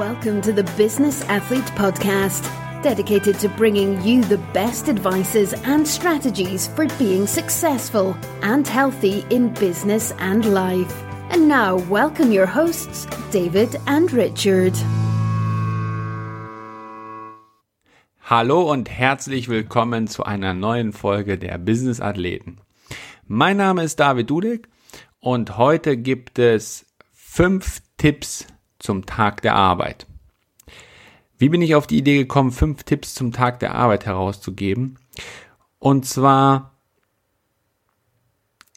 Welcome to the Business Athlete Podcast, dedicated to bringing you the best advices and strategies for being successful and healthy in business and life. And now, welcome your hosts, David and Richard. Hallo und herzlich willkommen zu einer neuen Folge der Business Athleten. Mein Name ist David Dudek und heute gibt es fünf Tipps zum Tag der Arbeit. Wie bin ich auf die Idee gekommen, fünf Tipps zum Tag der Arbeit herauszugeben? Und zwar,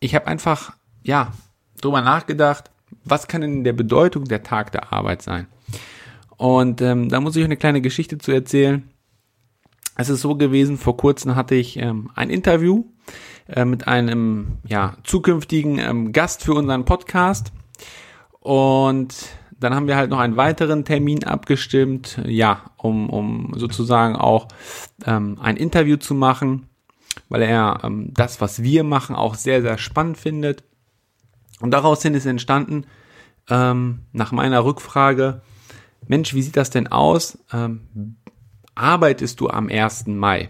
ich habe einfach, ja, drüber nachgedacht, was kann denn der Bedeutung der Tag der Arbeit sein? Und ähm, da muss ich eine kleine Geschichte zu erzählen. Es ist so gewesen, vor kurzem hatte ich ähm, ein Interview äh, mit einem ja, zukünftigen ähm, Gast für unseren Podcast. Und dann haben wir halt noch einen weiteren Termin abgestimmt, ja, um, um sozusagen auch ähm, ein Interview zu machen, weil er ähm, das, was wir machen, auch sehr, sehr spannend findet. Und daraus hin ist entstanden, ähm, nach meiner Rückfrage, Mensch, wie sieht das denn aus? Ähm, arbeitest du am 1. Mai?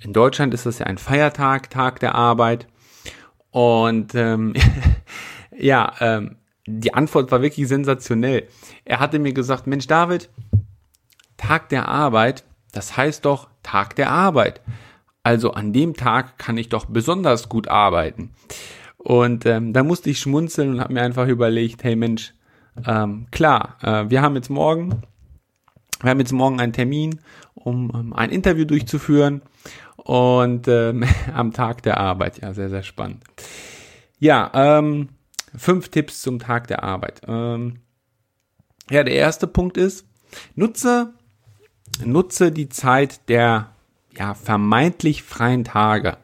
In Deutschland ist das ja ein Feiertag, Tag der Arbeit. Und ähm, ja, ähm, die Antwort war wirklich sensationell. Er hatte mir gesagt, Mensch David, Tag der Arbeit, das heißt doch Tag der Arbeit. Also an dem Tag kann ich doch besonders gut arbeiten. Und ähm, da musste ich schmunzeln und habe mir einfach überlegt, hey Mensch, ähm, klar, äh, wir haben jetzt morgen, wir haben jetzt morgen einen Termin, um ähm, ein Interview durchzuführen und ähm, am Tag der Arbeit. Ja, sehr, sehr spannend. Ja, ähm, Fünf Tipps zum Tag der Arbeit. Ähm, ja, der erste Punkt ist, nutze, nutze die Zeit der ja, vermeintlich freien Tage.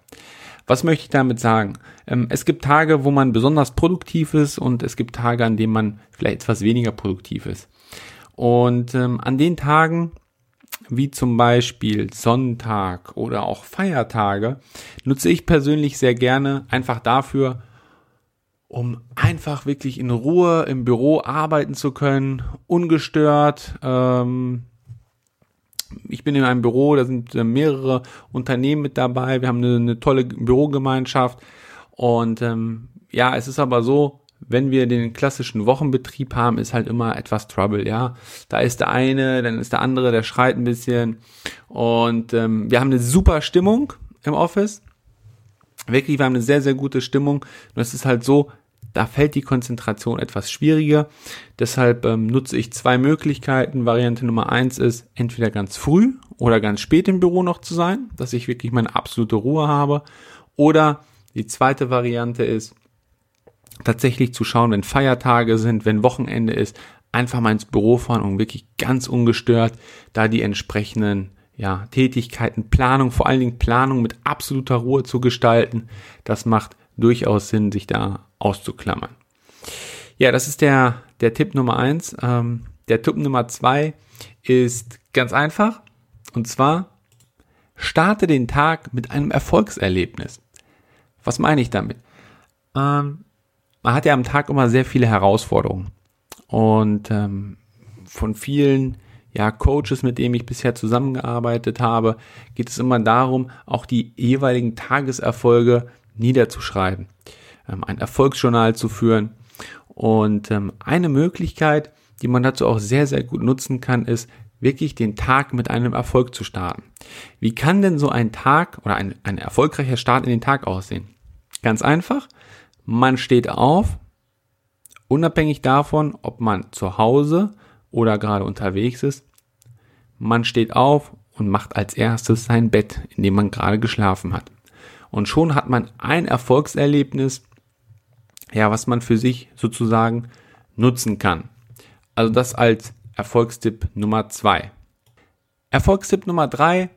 Was möchte ich damit sagen? Ähm, es gibt Tage, wo man besonders produktiv ist und es gibt Tage, an denen man vielleicht etwas weniger produktiv ist. Und ähm, an den Tagen, wie zum Beispiel Sonntag oder auch Feiertage, nutze ich persönlich sehr gerne einfach dafür, um einfach wirklich in Ruhe im Büro arbeiten zu können, ungestört. Ähm, ich bin in einem Büro, da sind äh, mehrere Unternehmen mit dabei. Wir haben eine, eine tolle Bürogemeinschaft. Und ähm, ja, es ist aber so, wenn wir den klassischen Wochenbetrieb haben, ist halt immer etwas Trouble, ja. Da ist der eine, dann ist der andere, der schreit ein bisschen. Und ähm, wir haben eine super Stimmung im Office. Wirklich, wir haben eine sehr, sehr gute Stimmung. Und es ist halt so, da fällt die Konzentration etwas schwieriger. Deshalb ähm, nutze ich zwei Möglichkeiten. Variante Nummer eins ist, entweder ganz früh oder ganz spät im Büro noch zu sein, dass ich wirklich meine absolute Ruhe habe. Oder die zweite Variante ist, tatsächlich zu schauen, wenn Feiertage sind, wenn Wochenende ist, einfach mal ins Büro fahren und wirklich ganz ungestört da die entsprechenden ja, Tätigkeiten, Planung, vor allen Dingen Planung mit absoluter Ruhe zu gestalten. Das macht durchaus Sinn, sich da auszuklammern. Ja, das ist der, der Tipp Nummer eins. Ähm, der Tipp Nummer zwei ist ganz einfach. Und zwar, starte den Tag mit einem Erfolgserlebnis. Was meine ich damit? Ähm, man hat ja am Tag immer sehr viele Herausforderungen. Und ähm, von vielen ja, Coaches, mit denen ich bisher zusammengearbeitet habe, geht es immer darum, auch die jeweiligen Tageserfolge niederzuschreiben, ein Erfolgsjournal zu führen. Und ähm, eine Möglichkeit, die man dazu auch sehr, sehr gut nutzen kann, ist, wirklich den Tag mit einem Erfolg zu starten. Wie kann denn so ein Tag oder ein, ein erfolgreicher Start in den Tag aussehen? Ganz einfach, man steht auf, unabhängig davon, ob man zu Hause oder gerade unterwegs ist, man steht auf und macht als erstes sein Bett, in dem man gerade geschlafen hat. Und schon hat man ein Erfolgserlebnis, ja, was man für sich sozusagen nutzen kann. Also das als Erfolgstipp Nummer zwei. Erfolgstipp Nummer drei,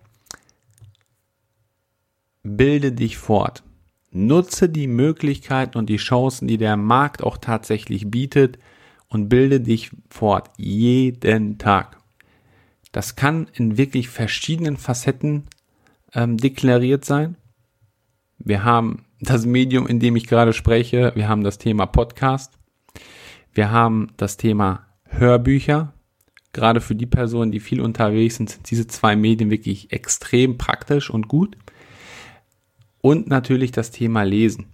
bilde dich fort. Nutze die Möglichkeiten und die Chancen, die der Markt auch tatsächlich bietet und bilde dich fort jeden Tag. Das kann in wirklich verschiedenen Facetten ähm, deklariert sein. Wir haben das Medium, in dem ich gerade spreche. Wir haben das Thema Podcast. Wir haben das Thema Hörbücher. gerade für die Personen, die viel unterwegs sind, sind diese zwei Medien wirklich extrem praktisch und gut. Und natürlich das Thema Lesen.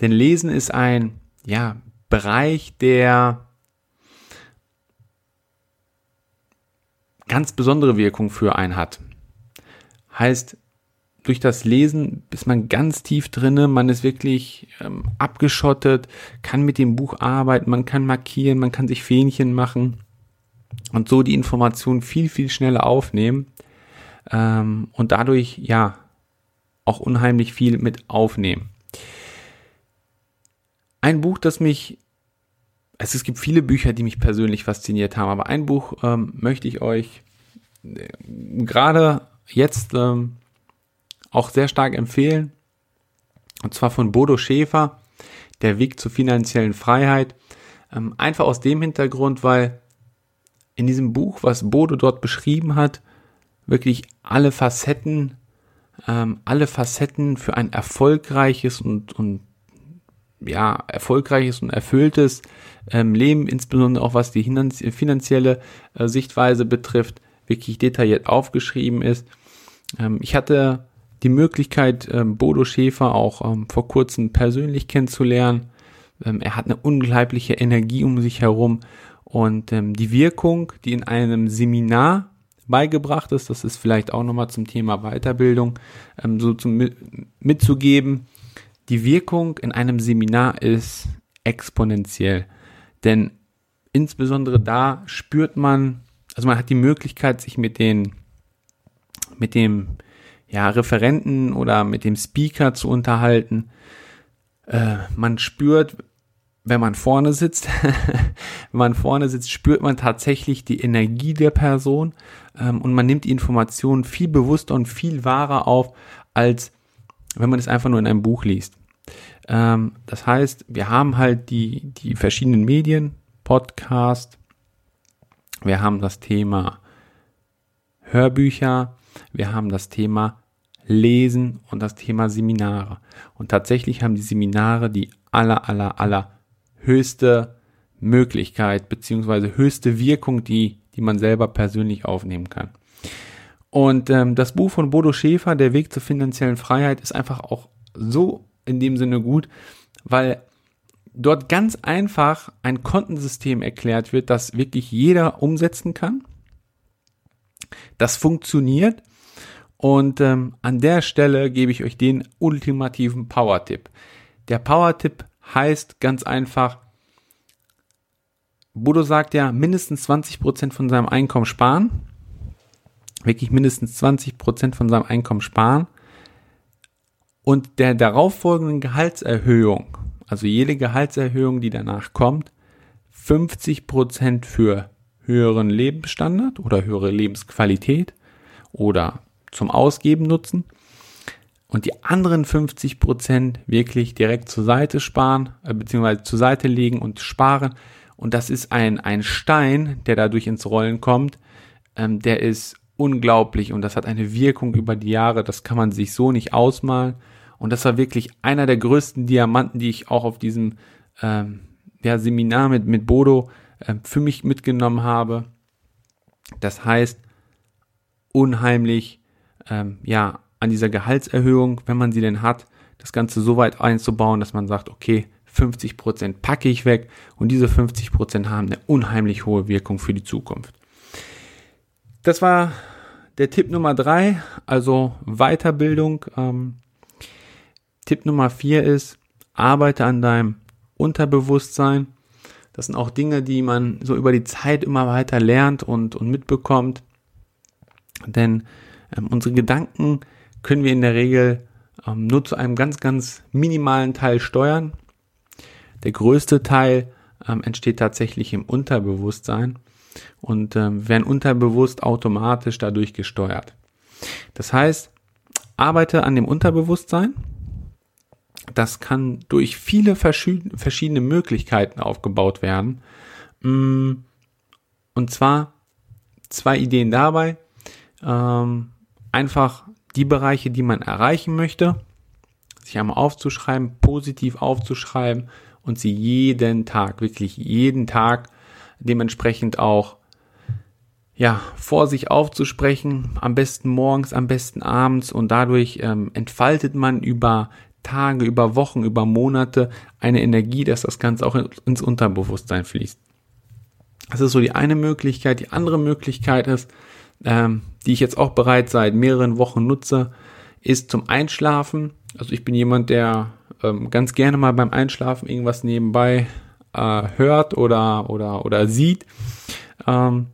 Denn Lesen ist ein ja, Bereich, der ganz besondere Wirkung für einen hat. Heißt, durch das Lesen ist man ganz tief drinne, man ist wirklich ähm, abgeschottet, kann mit dem Buch arbeiten, man kann markieren, man kann sich Fähnchen machen und so die Information viel, viel schneller aufnehmen ähm, und dadurch ja auch unheimlich viel mit aufnehmen. Ein Buch, das mich also es gibt viele Bücher, die mich persönlich fasziniert haben, aber ein Buch ähm, möchte ich euch äh, gerade jetzt ähm, auch sehr stark empfehlen. Und zwar von Bodo Schäfer, Der Weg zur finanziellen Freiheit. Ähm, einfach aus dem Hintergrund, weil in diesem Buch, was Bodo dort beschrieben hat, wirklich alle Facetten, ähm, alle Facetten für ein erfolgreiches und, und ja, erfolgreiches und erfülltes ähm, Leben, insbesondere auch was die finanzielle äh, Sichtweise betrifft, wirklich detailliert aufgeschrieben ist. Ähm, ich hatte die Möglichkeit, ähm, Bodo Schäfer auch ähm, vor kurzem persönlich kennenzulernen. Ähm, er hat eine unglaubliche Energie um sich herum und ähm, die Wirkung, die in einem Seminar beigebracht ist, das ist vielleicht auch nochmal zum Thema Weiterbildung so zum, mitzugeben, die Wirkung in einem Seminar ist exponentiell. Denn insbesondere da spürt man, also man hat die Möglichkeit, sich mit den, mit dem ja, Referenten oder mit dem Speaker zu unterhalten. Äh, man spürt, wenn man vorne sitzt, wenn man vorne sitzt, spürt man tatsächlich die Energie der Person ähm, und man nimmt die Informationen viel bewusster und viel wahrer auf, als wenn man es einfach nur in einem Buch liest. Ähm, das heißt, wir haben halt die, die verschiedenen Medien, Podcast, wir haben das Thema Hörbücher, wir haben das Thema Lesen und das Thema Seminare. Und tatsächlich haben die Seminare die aller, aller, aller höchste Möglichkeit beziehungsweise höchste Wirkung, die, die man selber persönlich aufnehmen kann. Und ähm, das Buch von Bodo Schäfer, Der Weg zur finanziellen Freiheit, ist einfach auch so in dem Sinne gut, weil dort ganz einfach ein Kontensystem erklärt wird, das wirklich jeder umsetzen kann. Das funktioniert. Und ähm, an der Stelle gebe ich euch den ultimativen Power-Tipp. Der Power-Tipp heißt ganz einfach, Bodo sagt ja, mindestens 20% von seinem Einkommen sparen. Wirklich mindestens 20% von seinem Einkommen sparen und der darauffolgenden Gehaltserhöhung, also jede Gehaltserhöhung, die danach kommt, 50 Prozent für höheren Lebensstandard oder höhere Lebensqualität oder zum Ausgeben nutzen und die anderen 50 Prozent wirklich direkt zur Seite sparen, äh, beziehungsweise zur Seite legen und sparen. Und das ist ein, ein Stein, der dadurch ins Rollen kommt, ähm, der ist unglaublich und das hat eine Wirkung über die Jahre, das kann man sich so nicht ausmalen. Und das war wirklich einer der größten Diamanten, die ich auch auf diesem ähm, ja, Seminar mit, mit Bodo äh, für mich mitgenommen habe. Das heißt, unheimlich, ähm, ja, an dieser Gehaltserhöhung, wenn man sie denn hat, das Ganze so weit einzubauen, dass man sagt, okay, 50 Prozent packe ich weg und diese 50 Prozent haben eine unheimlich hohe Wirkung für die Zukunft. Das war der Tipp Nummer drei, also Weiterbildung. Ähm, Tipp Nummer vier ist, arbeite an deinem Unterbewusstsein. Das sind auch Dinge, die man so über die Zeit immer weiter lernt und, und mitbekommt. Denn ähm, unsere Gedanken können wir in der Regel ähm, nur zu einem ganz, ganz minimalen Teil steuern. Der größte Teil ähm, entsteht tatsächlich im Unterbewusstsein und ähm, werden unterbewusst automatisch dadurch gesteuert. Das heißt, arbeite an dem Unterbewusstsein. Das kann durch viele verschiedene Möglichkeiten aufgebaut werden. Mm, und zwar zwei Ideen dabei. Ähm, einfach die Bereiche, die man erreichen möchte, sich einmal aufzuschreiben, positiv aufzuschreiben und sie jeden Tag, wirklich jeden Tag dementsprechend auch ja, vor sich aufzusprechen, am besten morgens, am besten abends und dadurch ähm, entfaltet man über Tage, über Wochen, über Monate eine Energie, dass das Ganze auch ins Unterbewusstsein fließt. Das ist so die eine Möglichkeit. Die andere Möglichkeit ist, ähm, die ich jetzt auch bereits seit mehreren Wochen nutze, ist zum Einschlafen. Also ich bin jemand, der ähm, ganz gerne mal beim Einschlafen irgendwas nebenbei äh, hört oder, oder, oder sieht. Ähm,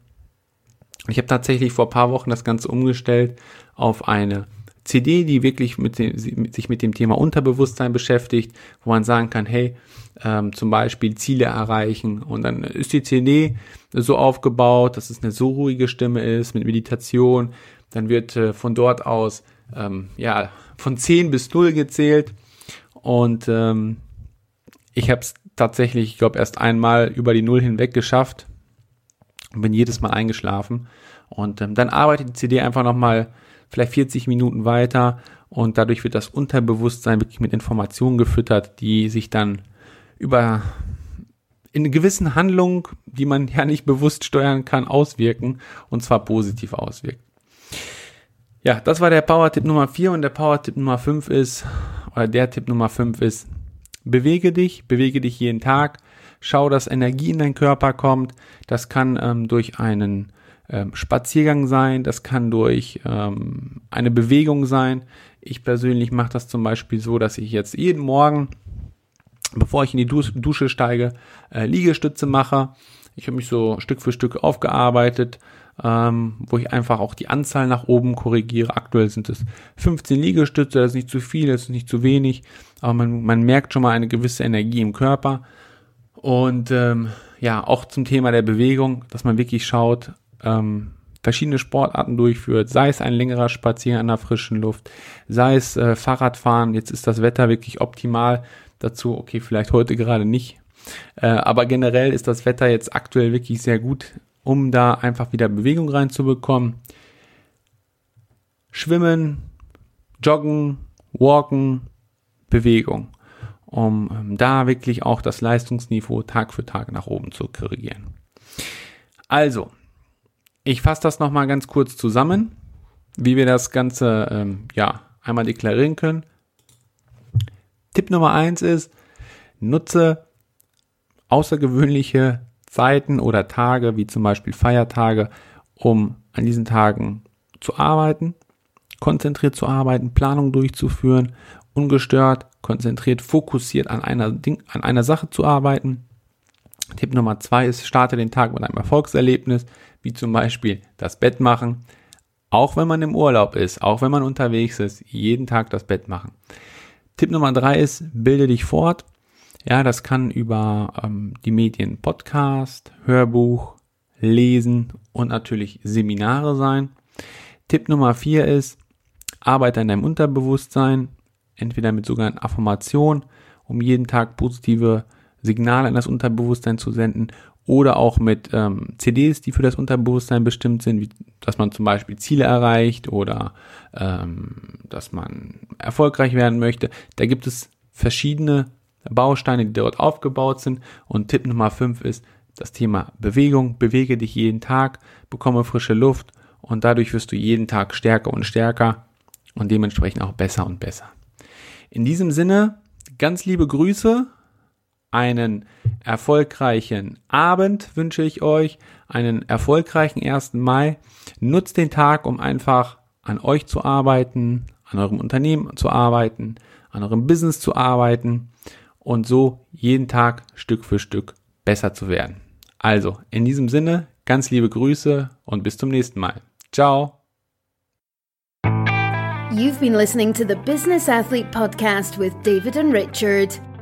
ich habe tatsächlich vor paar Wochen das Ganze umgestellt auf eine CD, die wirklich mit dem, sich mit dem Thema Unterbewusstsein beschäftigt, wo man sagen kann, hey, ähm, zum Beispiel Ziele erreichen und dann ist die CD so aufgebaut, dass es eine so ruhige Stimme ist mit Meditation, dann wird äh, von dort aus ähm, ja von 10 bis 0 gezählt und ähm, ich habe es tatsächlich, ich glaube, erst einmal über die Null hinweg geschafft und bin jedes Mal eingeschlafen. Und ähm, dann arbeitet die CD einfach nochmal vielleicht 40 Minuten weiter und dadurch wird das Unterbewusstsein wirklich mit Informationen gefüttert, die sich dann über in gewissen Handlungen, die man ja nicht bewusst steuern kann, auswirken und zwar positiv auswirken. Ja, das war der Power-Tipp Nummer 4 und der Power-Tipp Nummer 5 ist, oder der Tipp Nummer 5 ist, bewege dich, bewege dich jeden Tag, schau, dass Energie in deinen Körper kommt. Das kann ähm, durch einen ähm, Spaziergang sein, das kann durch ähm, eine Bewegung sein. Ich persönlich mache das zum Beispiel so, dass ich jetzt jeden Morgen, bevor ich in die Dusche steige, äh, Liegestütze mache. Ich habe mich so Stück für Stück aufgearbeitet, ähm, wo ich einfach auch die Anzahl nach oben korrigiere. Aktuell sind es 15 Liegestütze, das ist nicht zu viel, das ist nicht zu wenig, aber man, man merkt schon mal eine gewisse Energie im Körper. Und ähm, ja, auch zum Thema der Bewegung, dass man wirklich schaut, ähm, verschiedene Sportarten durchführt, sei es ein längerer Spaziergang an der frischen Luft, sei es äh, Fahrradfahren, jetzt ist das Wetter wirklich optimal dazu, okay, vielleicht heute gerade nicht, äh, aber generell ist das Wetter jetzt aktuell wirklich sehr gut, um da einfach wieder Bewegung reinzubekommen. Schwimmen, Joggen, Walken, Bewegung, um ähm, da wirklich auch das Leistungsniveau Tag für Tag nach oben zu korrigieren. Also, ich fasse das nochmal ganz kurz zusammen, wie wir das Ganze ähm, ja einmal deklarieren können. Tipp Nummer eins ist, nutze außergewöhnliche Zeiten oder Tage, wie zum Beispiel Feiertage, um an diesen Tagen zu arbeiten, konzentriert zu arbeiten, Planung durchzuführen, ungestört, konzentriert, fokussiert an einer, Ding, an einer Sache zu arbeiten. Tipp Nummer zwei ist, starte den Tag mit einem Erfolgserlebnis, wie zum Beispiel das Bett machen. Auch wenn man im Urlaub ist, auch wenn man unterwegs ist, jeden Tag das Bett machen. Tipp Nummer drei ist, bilde dich fort. Ja, das kann über ähm, die Medien Podcast, Hörbuch, Lesen und natürlich Seminare sein. Tipp Nummer vier ist, arbeite an deinem Unterbewusstsein, entweder mit sogenannten Affirmationen, um jeden Tag positive Signale in das Unterbewusstsein zu senden oder auch mit ähm, CDs, die für das Unterbewusstsein bestimmt sind, wie, dass man zum Beispiel Ziele erreicht oder ähm, dass man erfolgreich werden möchte. Da gibt es verschiedene Bausteine, die dort aufgebaut sind. Und Tipp Nummer 5 ist das Thema Bewegung. Bewege dich jeden Tag, bekomme frische Luft und dadurch wirst du jeden Tag stärker und stärker und dementsprechend auch besser und besser. In diesem Sinne, ganz liebe Grüße, einen erfolgreichen Abend wünsche ich euch, einen erfolgreichen 1. Mai. Nutzt den Tag, um einfach an euch zu arbeiten, an eurem Unternehmen zu arbeiten, an eurem Business zu arbeiten und so jeden Tag Stück für Stück besser zu werden. Also, in diesem Sinne, ganz liebe Grüße und bis zum nächsten Mal. Ciao. You've been listening to the Business Athlete Podcast with David and Richard.